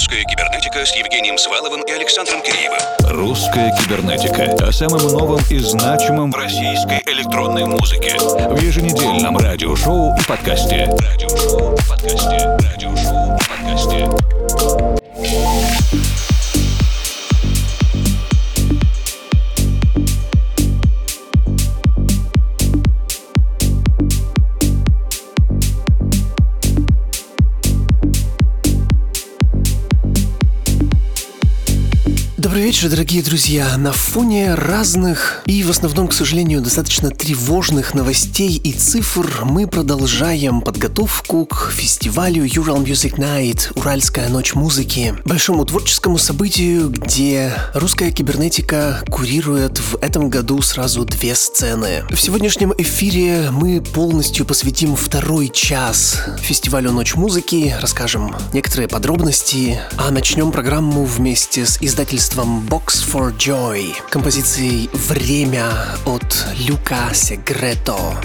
«Русская кибернетика» с Евгением Сваловым и Александром Киреевым. «Русская кибернетика» о самом новом и значимом российской электронной музыке. В еженедельном радиошоу и подкасте. Радиошоу и подкасте. Радиошоу и подкасте. Вечер, дорогие друзья. На фоне разных и в основном, к сожалению, достаточно тревожных новостей и цифр мы продолжаем подготовку к фестивалю Ural Music Night, Уральская ночь музыки, большому творческому событию, где русская кибернетика курирует в этом году сразу две сцены. В сегодняшнем эфире мы полностью посвятим второй час фестивалю Ночь музыки, расскажем некоторые подробности, а начнем программу вместе с издательством творчеством Box for Joy, композицией «Время» от Люка Сегрето.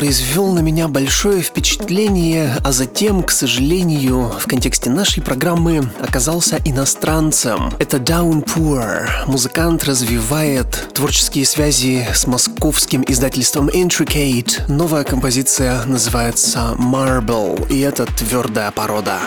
Произвел на меня большое впечатление, а затем, к сожалению, в контексте нашей программы оказался иностранцем. Это Downpour. Музыкант развивает творческие связи с московским издательством Intricate. Новая композиция называется Marble, и это твердая порода.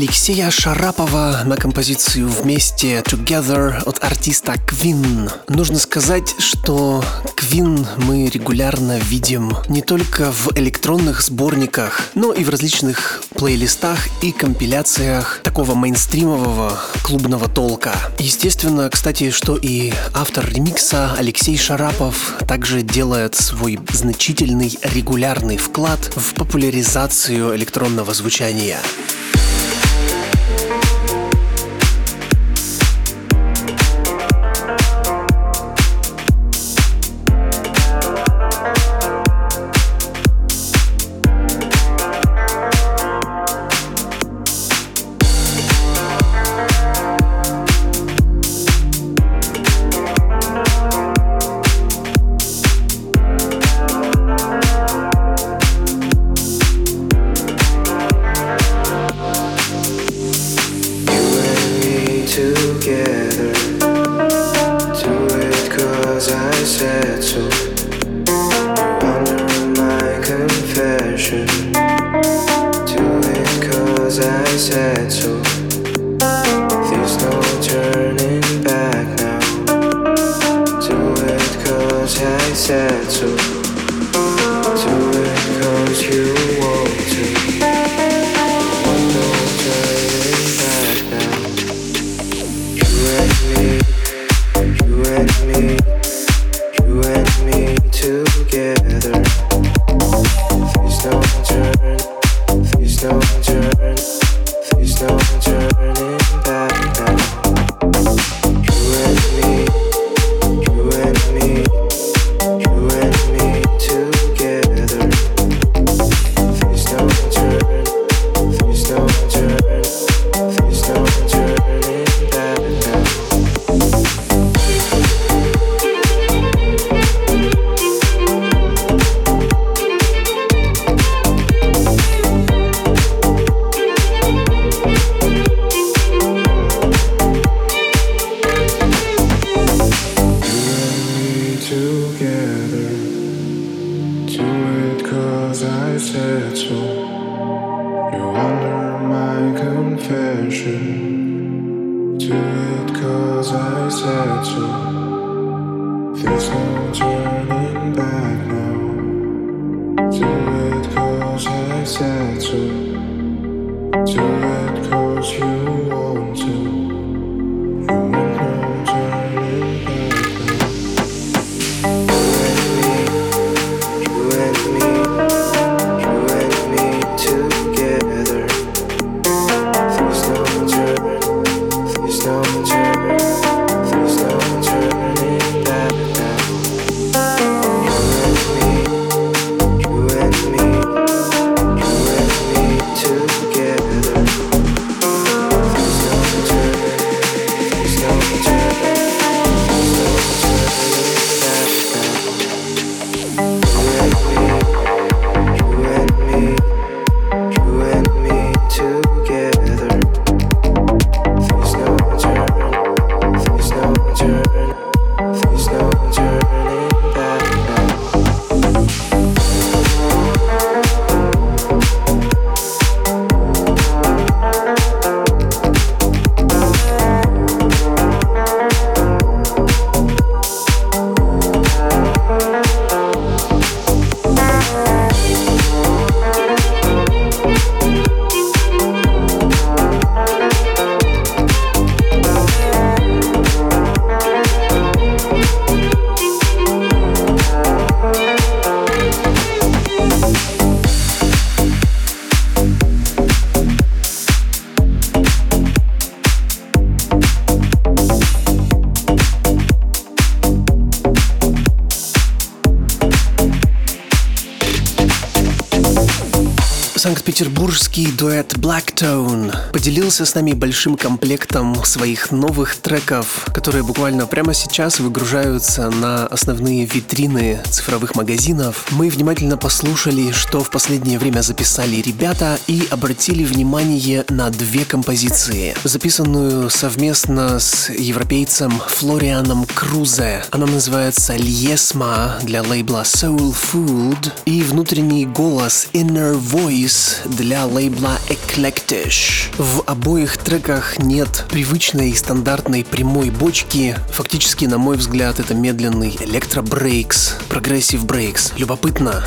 Алексея Шарапова на композицию «Вместе Together» от артиста Квин. Нужно сказать, что Квин мы регулярно видим не только в электронных сборниках, но и в различных плейлистах и компиляциях такого мейнстримового клубного толка. Естественно, кстати, что и автор ремикса Алексей Шарапов также делает свой значительный регулярный вклад в популяризацию электронного звучания. Cause I said so. You under my confession. Do it cause I said so. There's no turning. Санкт-Петербургский дуэт Blacktone поделился с нами большим комплектом своих новых треков, которые буквально прямо сейчас выгружаются на основные витрины цифровых магазинов. Мы внимательно послушали, что в последнее время записали ребята и обратили внимание на две композиции, записанную совместно с европейцем Флорианом Крузе. Она называется «Льесма» для лейбла Soul Food и внутренний голос Inner Voice релиз для лейбла Eclectish. В обоих треках нет привычной и стандартной прямой бочки. Фактически, на мой взгляд, это медленный электробрейкс, прогрессив брейкс. Любопытно.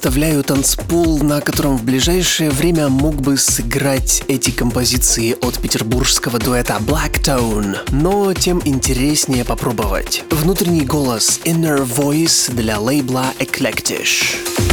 Представляю танцпол, на котором в ближайшее время мог бы сыграть эти композиции от петербургского дуэта Blacktone, но тем интереснее попробовать. Внутренний голос Inner Voice для лейбла Eclectish.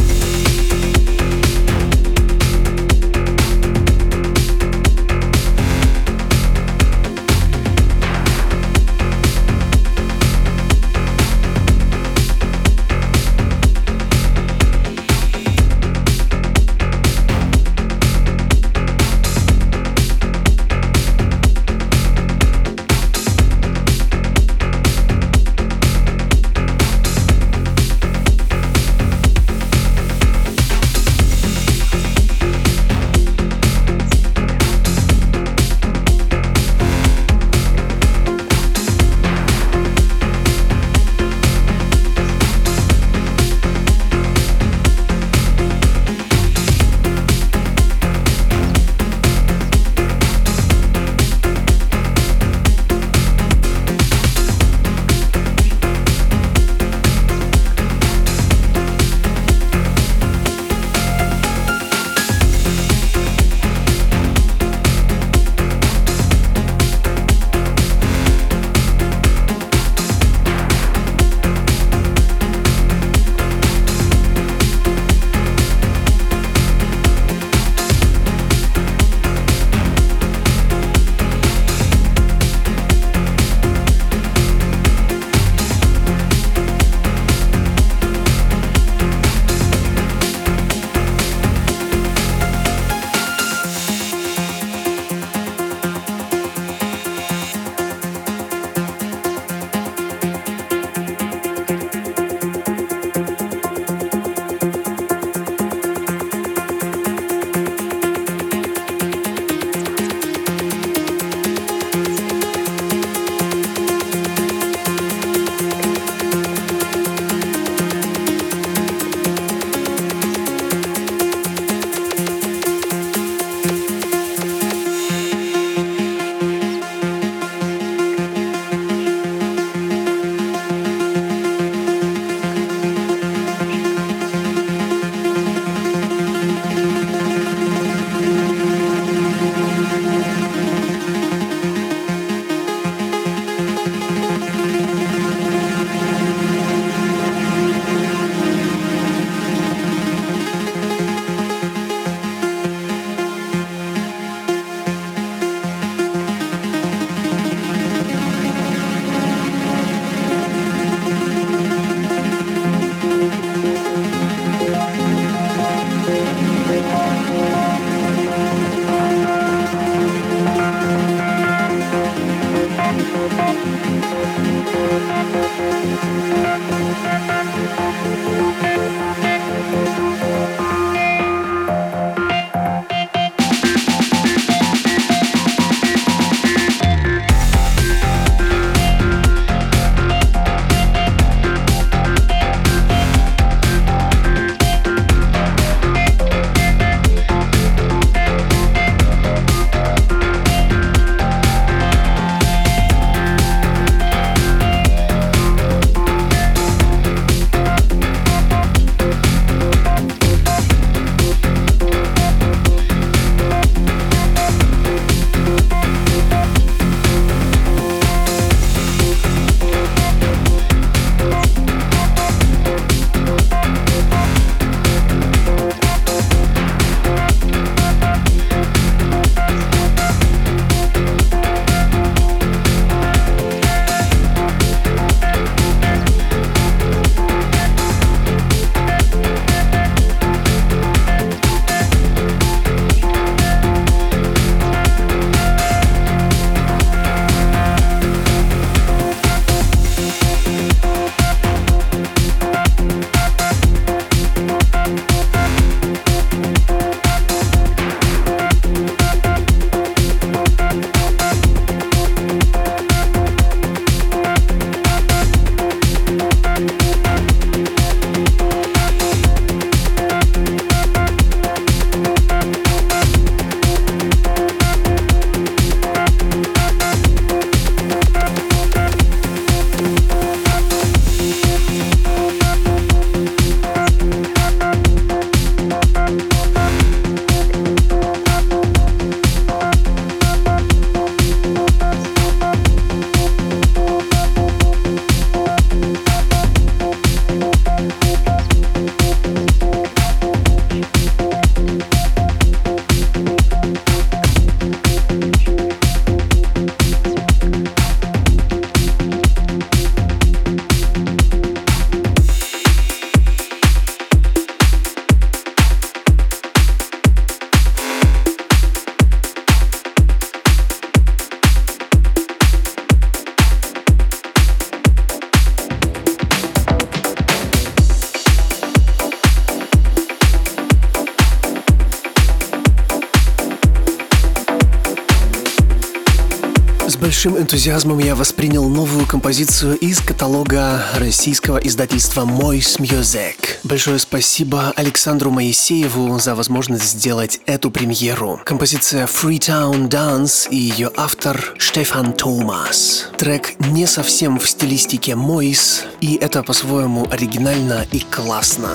Большим энтузиазмом я воспринял новую композицию из каталога российского издательства Mois Music. Большое спасибо Александру Моисееву за возможность сделать эту премьеру. Композиция Freetown Dance и ее автор Штефан Томас. Трек не совсем в стилистике Mois, и это по-своему оригинально и классно.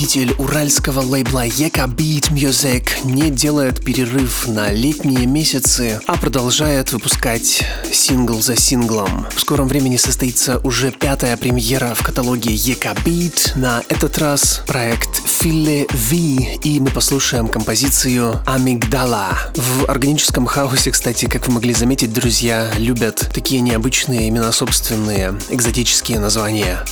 Учредитель уральского лейбла Ека Beat Music не делает перерыв на летние месяцы, а продолжает выпускать сингл за синглом. В скором времени состоится уже пятая премьера в каталоге Ека Beat. На этот раз проект Филле Ви, и мы послушаем композицию Амигдала. В органическом хаосе, кстати, как вы могли заметить, друзья, любят такие необычные имена собственные, экзотические названия.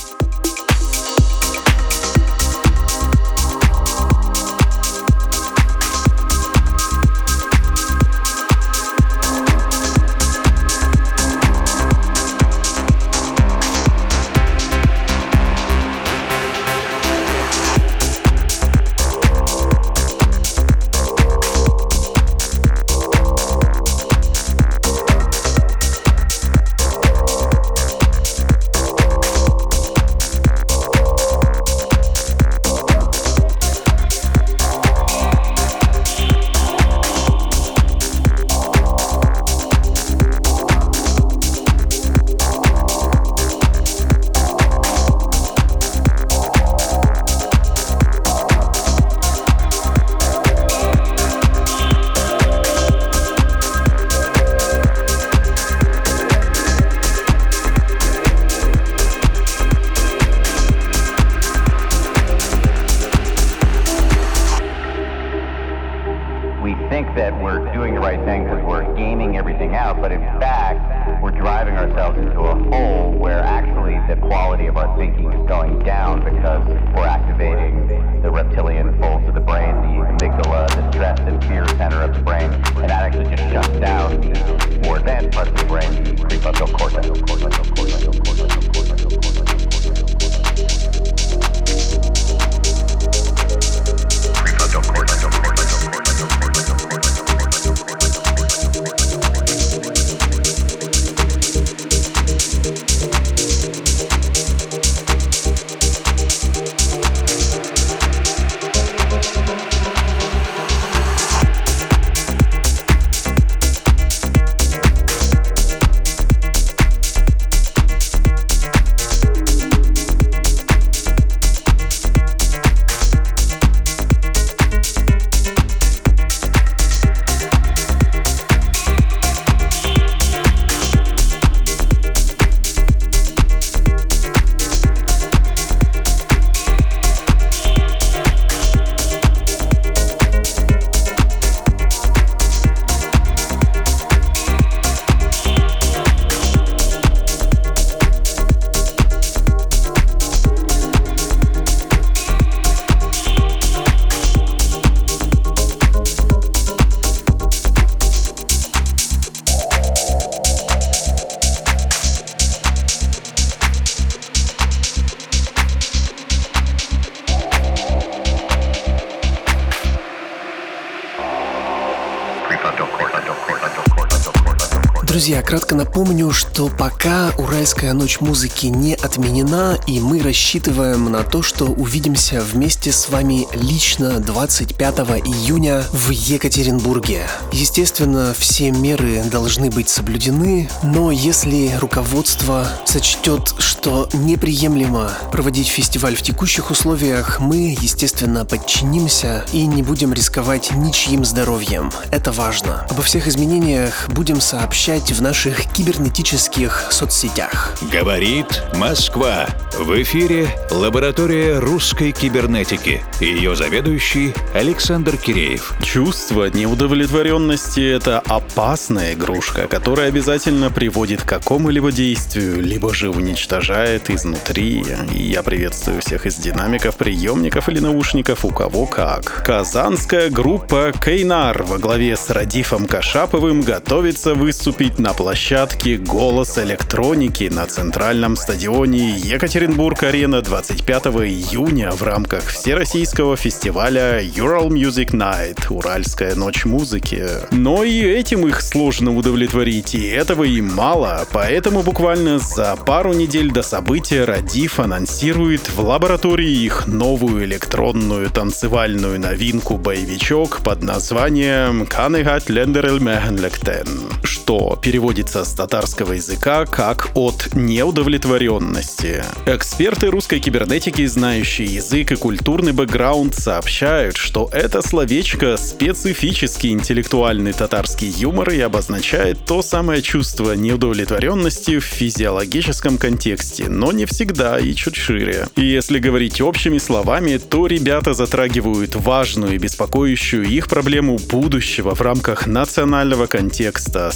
Друзья, кратко напомню, что пока Уральская ночь музыки не отменена, и мы рассчитываем на то, что увидимся вместе с вами лично 25 июня в Екатеринбурге. Естественно, все меры должны быть соблюдены, но если руководство сочтет, что неприемлемо проводить фестиваль в текущих условиях, мы, естественно, подчинимся и не будем рисковать ничьим здоровьем. Это важно. Обо всех изменениях будем сообщать в наших кибернетических соцсетях. Говорит Москва. В эфире лаборатория русской кибернетики. Ее заведующий Александр Киреев. Чувство неудовлетворенности – это опасная игрушка, которая обязательно приводит к какому-либо действию, либо же уничтожает изнутри. Я приветствую всех из динамиков, приемников или наушников, у кого как. Казанская группа Кейнар во главе с Радифом Кашаповым готовится выступить на площадке «Голос электроники» на центральном стадионе Екатеринбург-Арена 25 июня в рамках всероссийского фестиваля Ural Music Night – Уральская ночь музыки. Но и этим их сложно удовлетворить, и этого им мало, поэтому буквально за пару недель до события Радиф анонсирует в лаборатории их новую электронную танцевальную новинку-боевичок под названием «Канегат Лендерель Мехенлектен», что переводится с татарского языка как «от неудовлетворенности». Эксперты русской кибернетики, знающие язык и культурный бэкграунд, сообщают, что это словечко специфический интеллектуальный татарский юмор и обозначает то самое чувство неудовлетворенности в физиологическом контексте, но не всегда и чуть шире. И если говорить общими словами, то ребята затрагивают важную и беспокоящую их проблему будущего в рамках национального контекста,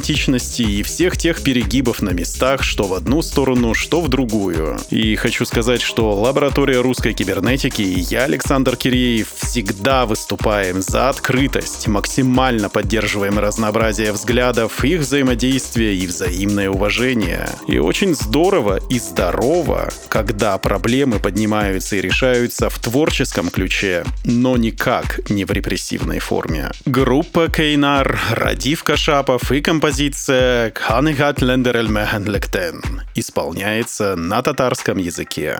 самоидентичности и всех тех перегибов на местах, что в одну сторону, что в другую. И хочу сказать, что лаборатория русской кибернетики и я, Александр Киреев, всегда выступаем за открытость, максимально поддерживаем разнообразие взглядов, их взаимодействие и взаимное уважение. И очень здорово и здорово, когда проблемы поднимаются и решаются в творческом ключе, но никак не в репрессивной форме. Группа Кейнар, Радив Кашапов и композиция «Ханигат Лендерель Мехенлектен» исполняется на татарском языке.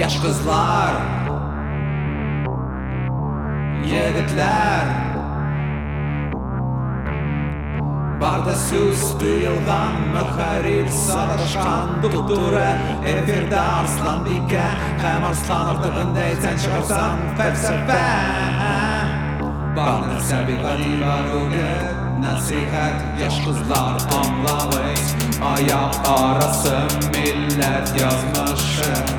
Yaş kızlar Barda süstü yıldan Möhəril sarışqan Tutdurə Efirdə arslan dikə Həm arslan artıqında etsən çıxarsan Fəlsəfə Barda səbi qadivar uqə Nəsihət yaş qızlar anlamayız Ayaq arası millət yazmışım.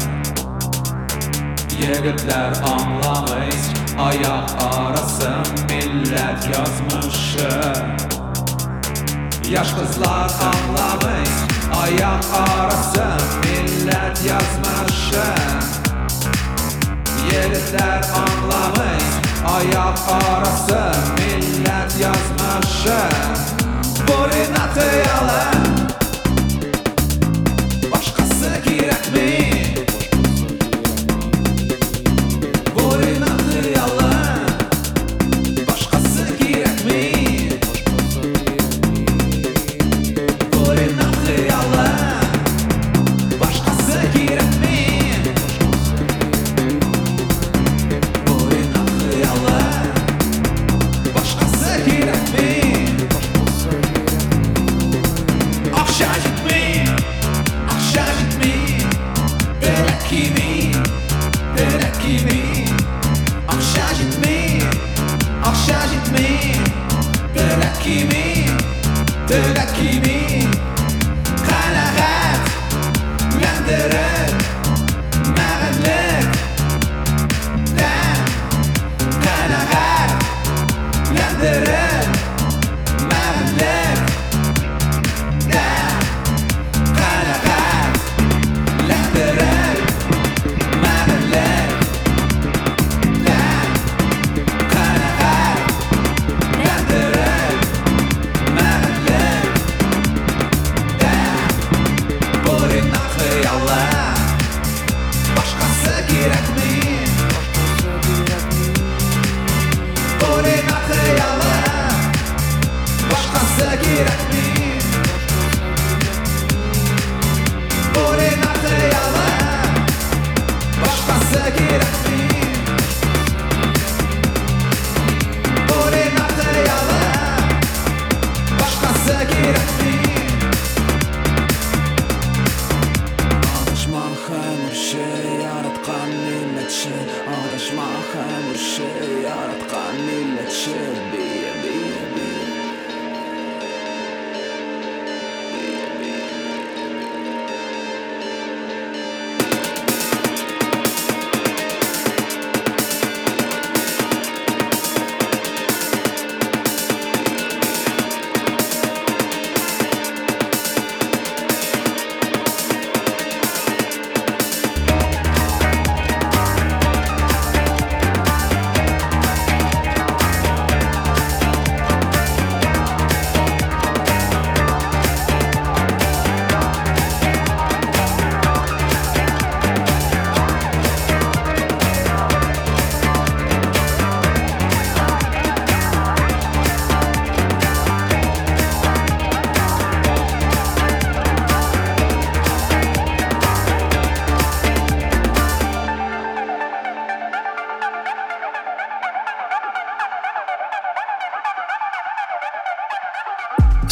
Yigitlər anlamayız Ayaq arası millət yazmışım. Yaş kızlar anlamış Ayak arası millet yazmışı. Yigitler anlamış Ayak arası millet yazmışı. Borinatı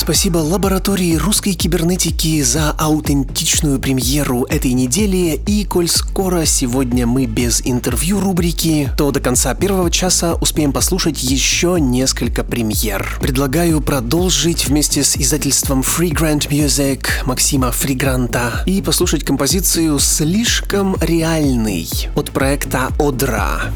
Спасибо лаборатории русской кибернетики за аутентичную премьеру этой недели. И коль скоро сегодня мы без интервью рубрики, то до конца первого часа успеем послушать еще несколько премьер. Предлагаю продолжить вместе с издательством Free Grant Music Максима Фригранта и послушать композицию «Слишком реальный» от проекта «Одра».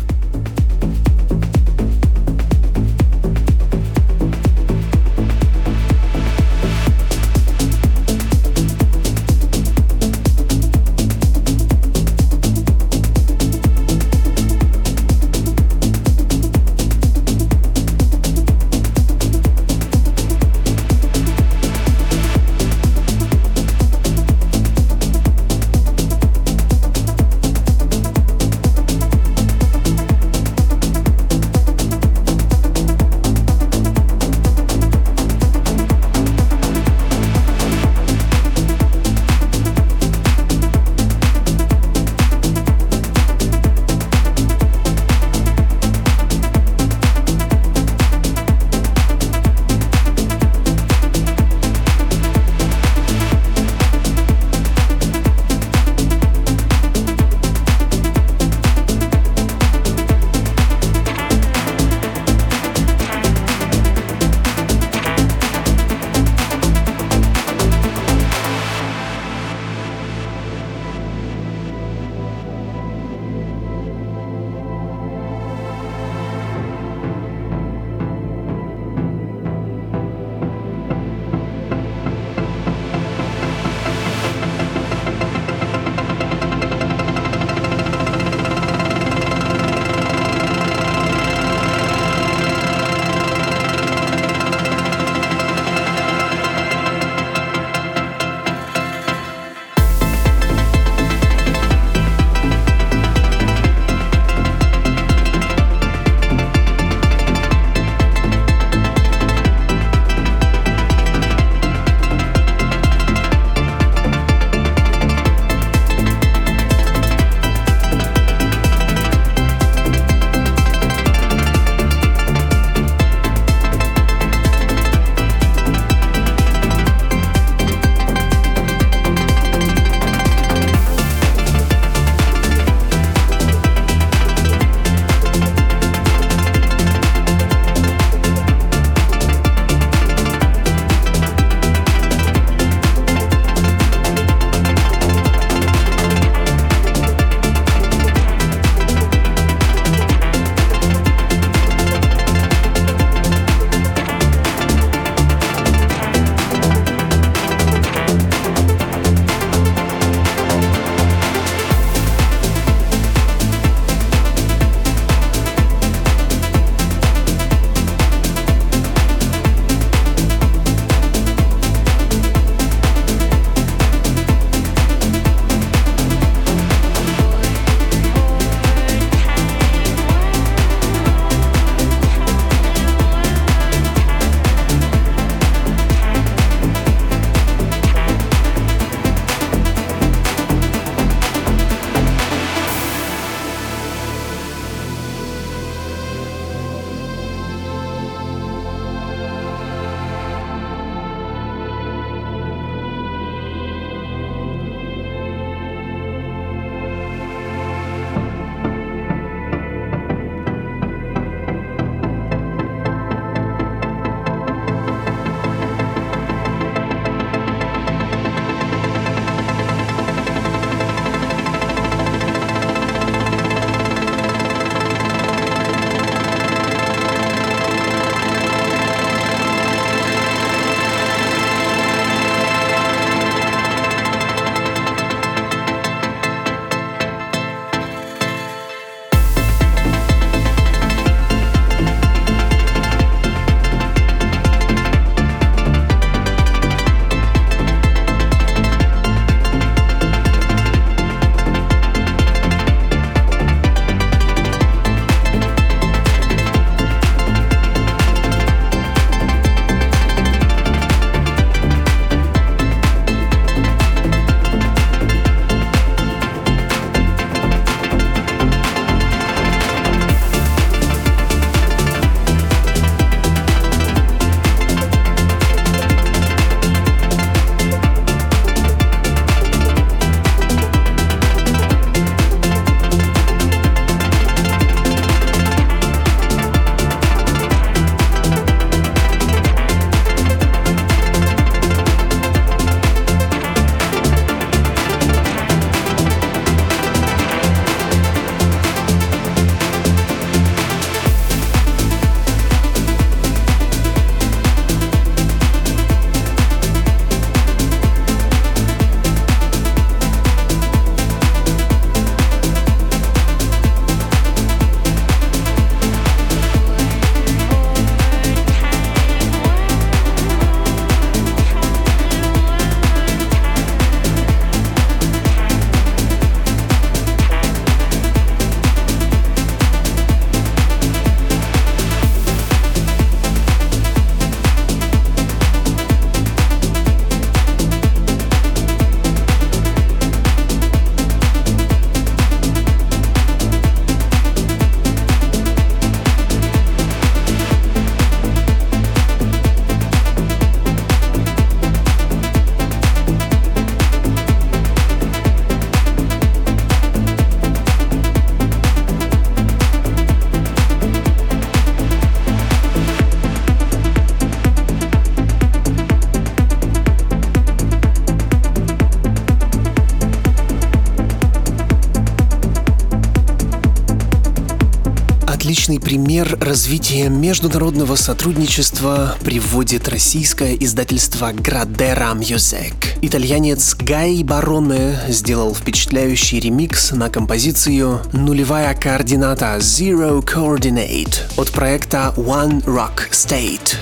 Отличный пример развития международного сотрудничества приводит российское издательство Gradera Music. Итальянец Гай Бароне сделал впечатляющий ремикс на композицию «Нулевая координата Zero Coordinate» от проекта One Rock State.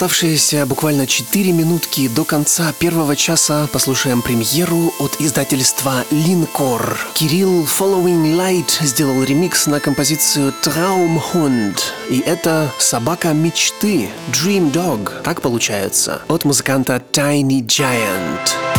Оставшиеся буквально 4 минутки до конца первого часа послушаем премьеру от издательства Линкор. Кирилл Following Light сделал ремикс на композицию Traumhund. И это «Собака мечты» Dream Dog, так получается, от музыканта Tiny Giant.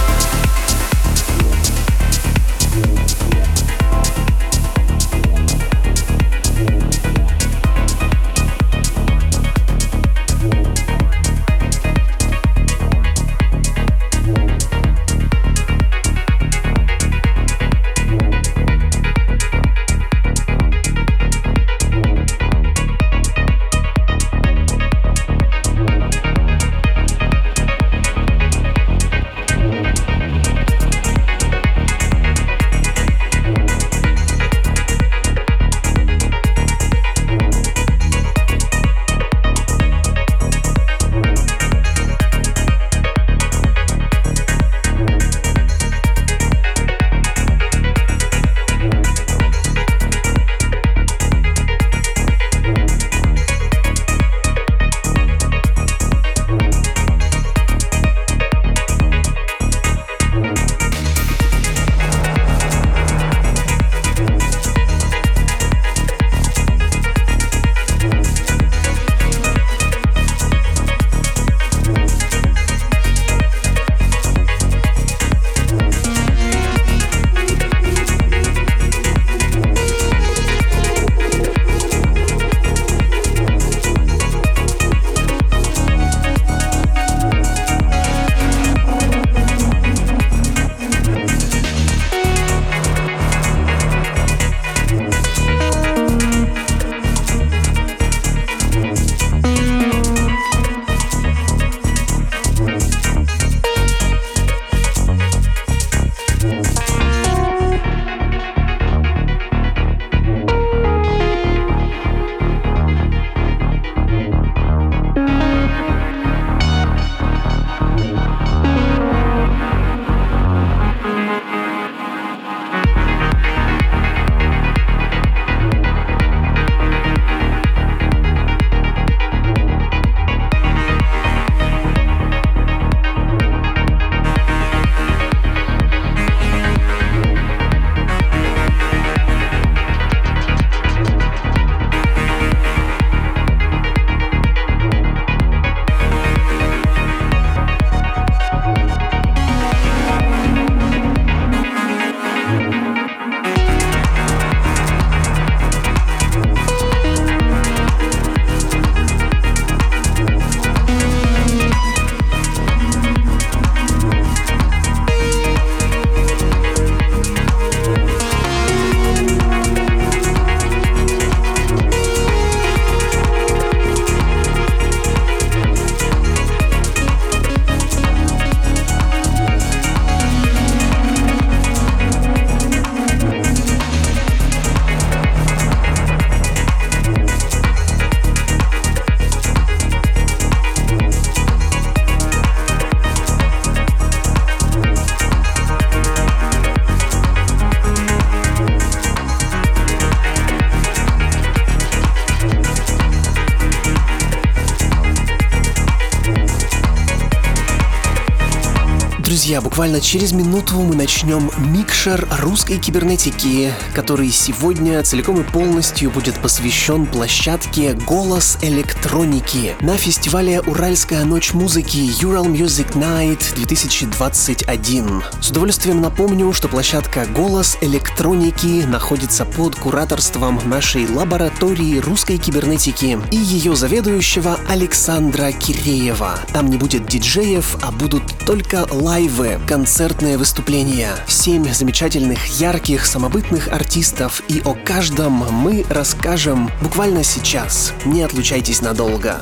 Буквально через минуту мы начнем микшер русской кибернетики, который сегодня целиком и полностью будет посвящен площадке «Голос электроники» на фестивале «Уральская ночь музыки» Ural Music Night 2021. С удовольствием напомню, что площадка «Голос электроники» находится под кураторством нашей лаборатории русской кибернетики и ее заведующего Александра Киреева. Там не будет диджеев, а будут только лайвы живые концертные выступления, семь замечательных, ярких, самобытных артистов, и о каждом мы расскажем буквально сейчас. Не отлучайтесь надолго.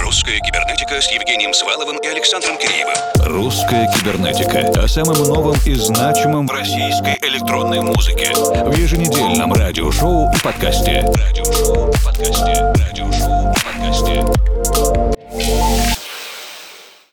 Русская кибернетика с Евгением Сваловым и Александром Киреевым. Русская кибернетика о самом новом и значимом в российской электронной музыке в еженедельном радиошоу и подкасте. Радиошоу и подкасте. Радиошоу и подкасте.